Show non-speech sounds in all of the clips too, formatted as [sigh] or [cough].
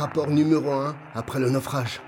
Rapport numéro 1 après le naufrage.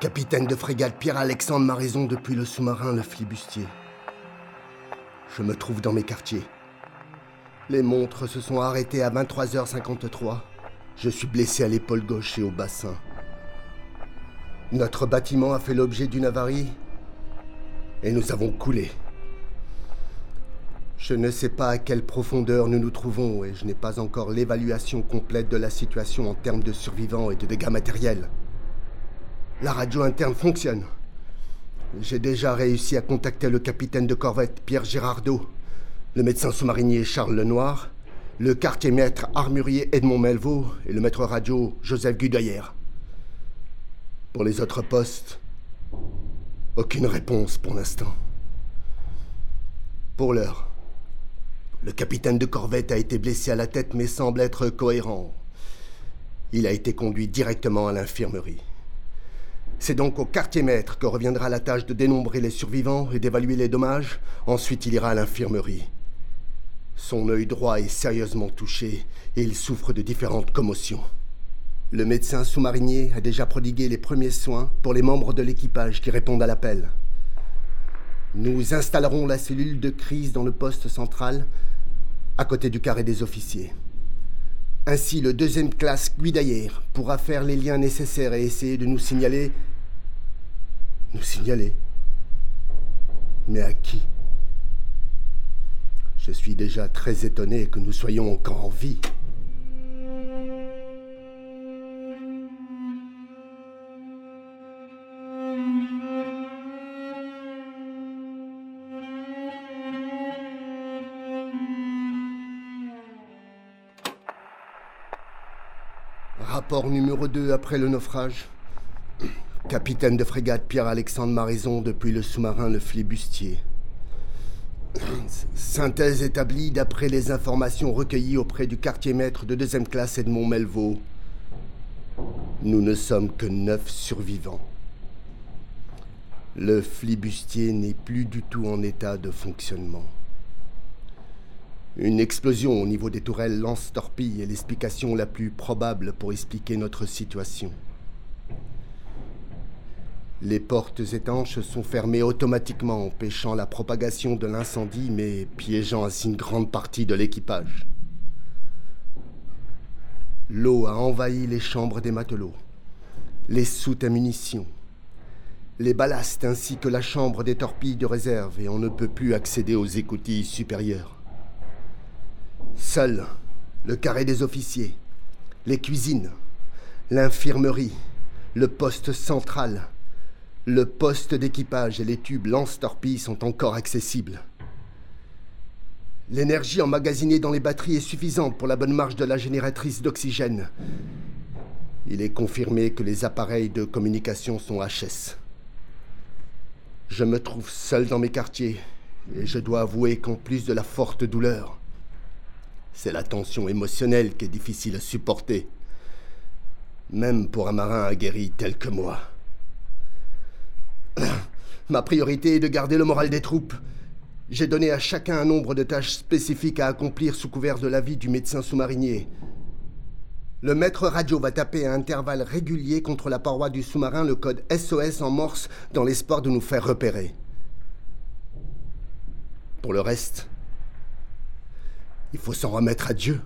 Capitaine de frégate Pierre-Alexandre Maraison depuis le sous-marin Le Flibustier. Je me trouve dans mes quartiers. Les montres se sont arrêtées à 23h53. Je suis blessé à l'épaule gauche et au bassin. Notre bâtiment a fait l'objet d'une avarie et nous avons coulé. Je ne sais pas à quelle profondeur nous nous trouvons et je n'ai pas encore l'évaluation complète de la situation en termes de survivants et de dégâts matériels. La radio interne fonctionne. J'ai déjà réussi à contacter le capitaine de corvette Pierre Girardot, le médecin sous-marinier Charles Lenoir, le quartier-maître armurier Edmond Melvaux et le maître radio Joseph Gudaillère. Pour les autres postes, aucune réponse pour l'instant. Pour l'heure, le capitaine de corvette a été blessé à la tête mais semble être cohérent. Il a été conduit directement à l'infirmerie. C'est donc au quartier-maître que reviendra la tâche de dénombrer les survivants et d'évaluer les dommages. Ensuite, il ira à l'infirmerie. Son œil droit est sérieusement touché et il souffre de différentes commotions. Le médecin sous-marinier a déjà prodigué les premiers soins pour les membres de l'équipage qui répondent à l'appel. Nous installerons la cellule de crise dans le poste central, à côté du carré des officiers. Ainsi, le deuxième classe Guidaillère pourra faire les liens nécessaires et essayer de nous signaler. Nous signaler Mais à qui? Je suis déjà très étonné que nous soyons encore en vie. Rapport numéro 2 après le naufrage. [clears throat] Capitaine de frégate Pierre-Alexandre Maraison depuis le sous-marin Le Flibustier. [clears throat] Synthèse établie d'après les informations recueillies auprès du quartier-maître de deuxième classe Edmond Melvaux. Nous ne sommes que neuf survivants. Le flibustier n'est plus du tout en état de fonctionnement. Une explosion au niveau des tourelles lance-torpille est l'explication la plus probable pour expliquer notre situation. Les portes étanches sont fermées automatiquement, empêchant la propagation de l'incendie, mais piégeant ainsi une grande partie de l'équipage. L'eau a envahi les chambres des matelots, les soutes à munitions, les ballasts ainsi que la chambre des torpilles de réserve, et on ne peut plus accéder aux écoutilles supérieures. Seul le carré des officiers, les cuisines, l'infirmerie, le poste central, le poste d'équipage et les tubes lance-torpilles sont encore accessibles. L'énergie emmagasinée dans les batteries est suffisante pour la bonne marche de la génératrice d'oxygène. Il est confirmé que les appareils de communication sont HS. Je me trouve seul dans mes quartiers et je dois avouer qu'en plus de la forte douleur, c'est la tension émotionnelle qui est difficile à supporter. Même pour un marin aguerri tel que moi. [clears throat] Ma priorité est de garder le moral des troupes. J'ai donné à chacun un nombre de tâches spécifiques à accomplir sous couvert de l'avis du médecin sous-marinier. Le maître radio va taper à intervalles réguliers contre la paroi du sous-marin le code SOS en morse dans l'espoir de nous faire repérer. Pour le reste, il faut s'en remettre à Dieu.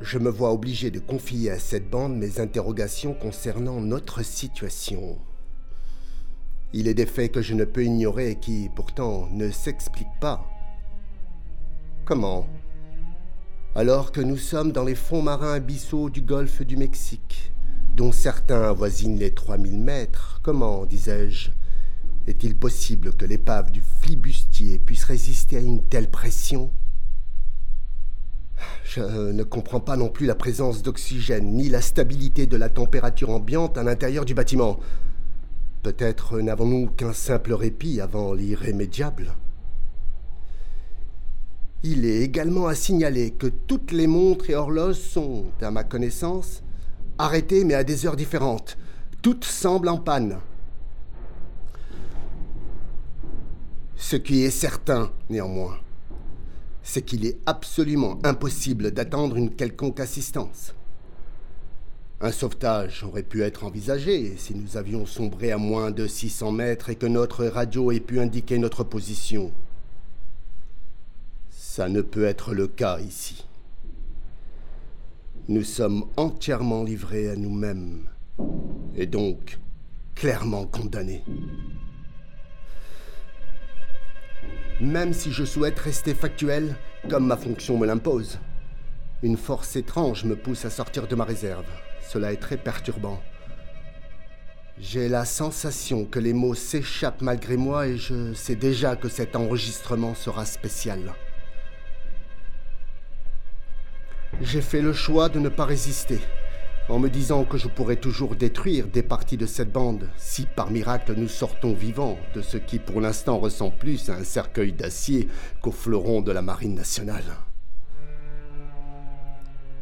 Je me vois obligé de confier à cette bande mes interrogations concernant notre situation. Il est des faits que je ne peux ignorer et qui, pourtant, ne s'expliquent pas. Comment? Alors que nous sommes dans les fonds marins abyssaux du golfe du Mexique, dont certains avoisinent les 3000 mètres, comment, disais-je, est-il possible que l'épave du flibustier puisse résister à une telle pression? Je ne comprends pas non plus la présence d'oxygène ni la stabilité de la température ambiante à l'intérieur du bâtiment. Peut-être n'avons-nous qu'un simple répit avant l'irrémédiable. Il est également à signaler que toutes les montres et horloges sont, à ma connaissance, arrêtées mais à des heures différentes. Toutes semblent en panne. Ce qui est certain, néanmoins, c'est qu'il est absolument impossible d'attendre une quelconque assistance. Un sauvetage aurait pu être envisagé si nous avions sombré à moins de 600 mètres et que notre radio ait pu indiquer notre position. Ça ne peut être le cas ici. Nous sommes entièrement livrés à nous-mêmes et donc clairement condamnés. Même si je souhaite rester factuel, comme ma fonction me l'impose, une force étrange me pousse à sortir de ma réserve. Cela est très perturbant. J'ai la sensation que les mots s'échappent malgré moi et je sais déjà que cet enregistrement sera spécial. J'ai fait le choix de ne pas résister, en me disant que je pourrais toujours détruire des parties de cette bande si par miracle nous sortons vivants de ce qui pour l'instant ressemble plus à un cercueil d'acier qu'au fleuron de la Marine nationale.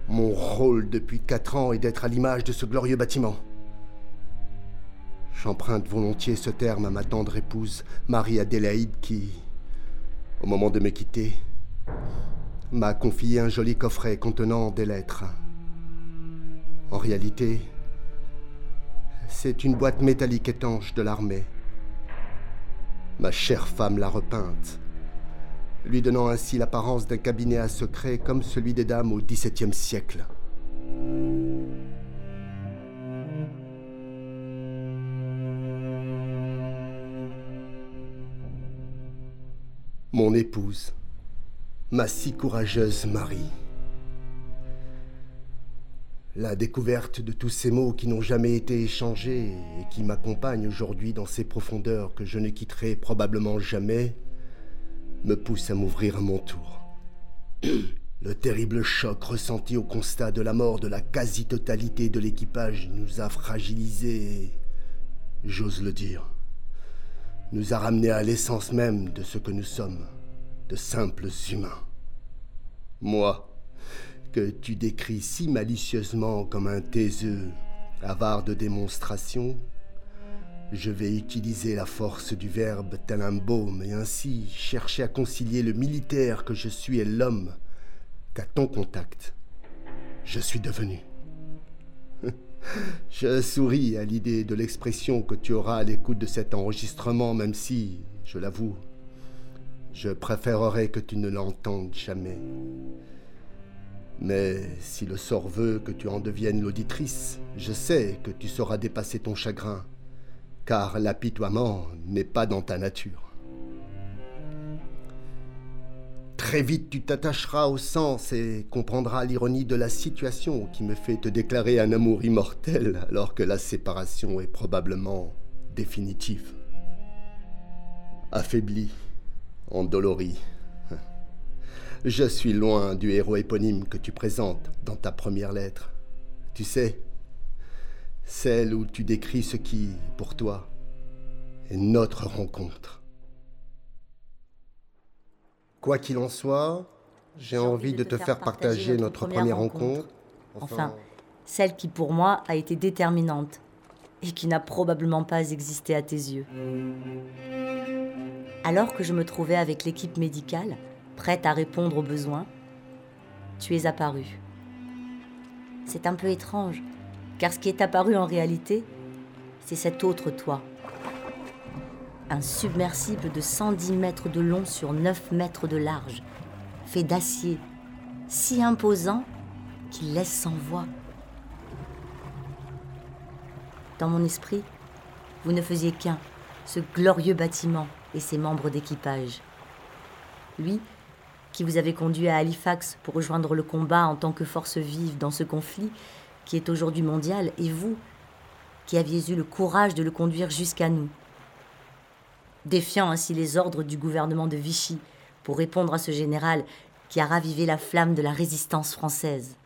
Mon rôle depuis quatre ans est d'être à l'image de ce glorieux bâtiment. J'emprunte volontiers ce terme à ma tendre épouse, Marie-Adélaïde, qui, au moment de me quitter, m'a confié un joli coffret contenant des lettres. En réalité, c'est une boîte métallique étanche de l'armée. Ma chère femme l'a repeinte, lui donnant ainsi l'apparence d'un cabinet à secret comme celui des dames au XVIIe siècle. Mon épouse ma si courageuse Marie. La découverte de tous ces mots qui n'ont jamais été échangés et qui m'accompagnent aujourd'hui dans ces profondeurs que je ne quitterai probablement jamais me pousse à m'ouvrir à mon tour. [clears throat] Le terrible choc ressenti au constat de la mort de la quasi-totalité de l'équipage nous a fragilisés et, j'ose le dire, nous a ramenés à l'essence même de ce que nous sommes de simples humains. Moi, que tu décris si malicieusement comme un taiseux, avare de démonstration, je vais utiliser la force du verbe tel un baume et ainsi chercher à concilier le militaire que je suis et l'homme qu'à ton contact, je suis devenu. [laughs] Je souris à l'idée de l'expression que tu auras à l'écoute de cet enregistrement, même si, je l'avoue, je préférerais que tu ne l'entendes jamais. Mais si le sort veut que tu en deviennes l'auditrice, je sais que tu sauras dépasser ton chagrin, car l'apitoiement n'est pas dans ta nature. Très vite tu t'attacheras au sens et comprendras l'ironie de la situation qui me fait te déclarer un amour immortel alors que la séparation est probablement définitive. Affaibli, endolori. Je suis loin du héros éponyme que tu présentes dans ta première lettre. Tu sais, celle où tu décris ce qui, pour toi, est notre rencontre. Quoi qu'il en soit, j'ai envie de te faire partager notre première rencontre. Enfin, celle qui pour moi a été déterminante et qui n'a probablement pas existé à tes yeux. Alors que je me trouvais avec l'équipe médicale, prête à répondre aux besoins, tu es apparu. C'est un peu étrange, car ce qui est apparu en réalité, c'est cet autre toi. Un submersible de 110 mètres de long sur 9 mètres de large, fait d'acier, si imposant qu'il laisse sans voix. Dans mon esprit, vous ne faisiez qu'un, ce glorieux bâtiment et ses membres d'équipage. Lui, qui vous avait conduit à Halifax pour rejoindre le combat en tant que force vive dans ce conflit qui est aujourd'hui mondial, et vous, qui aviez eu le courage de le conduire jusqu'à nous, défiant ainsi les ordres du gouvernement de Vichy pour répondre à ce général qui a ravivé la flamme de la résistance française.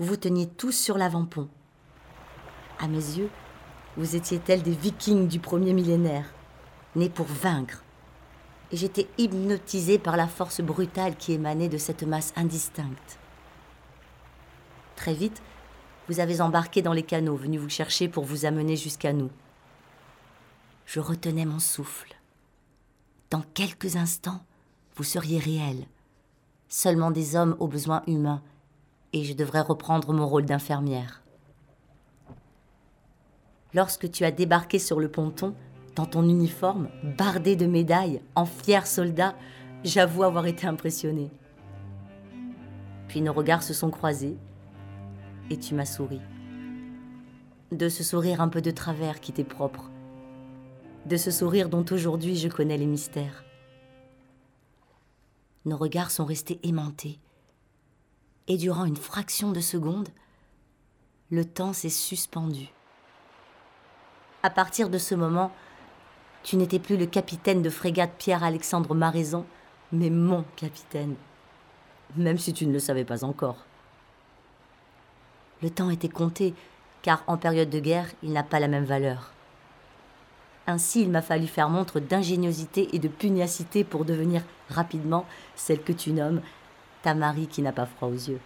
Vous vous teniez tous sur l'avant-pont. À mes yeux, vous étiez tels des vikings du premier millénaire, nés pour vaincre. Et j'étais hypnotisée par la force brutale qui émanait de cette masse indistincte. Très vite, vous avez embarqué dans les canaux venus vous chercher pour vous amener jusqu'à nous. Je retenais mon souffle. Dans quelques instants, vous seriez réels, seulement des hommes aux besoins humains, et je devrais reprendre mon rôle d'infirmière. Lorsque tu as débarqué sur le ponton, dans ton uniforme, bardé de médailles, en fier soldat, j'avoue avoir été impressionnée. Puis nos regards se sont croisés, et tu m'as souri. De ce sourire un peu de travers qui t'est propre, de ce sourire dont aujourd'hui je connais les mystères. Nos regards sont restés aimantés, et durant une fraction de seconde, le temps s'est suspendu. À partir de ce moment, tu n'étais plus le capitaine de frégate Pierre-Alexandre Maraison, mais mon capitaine, même si tu ne le savais pas encore. Le temps était compté, car en période de guerre, il n'a pas la même valeur. Ainsi, il m'a fallu faire montre d'ingéniosité et de pugnacité pour devenir rapidement celle que tu nommes ta Marie qui n'a pas froid aux yeux.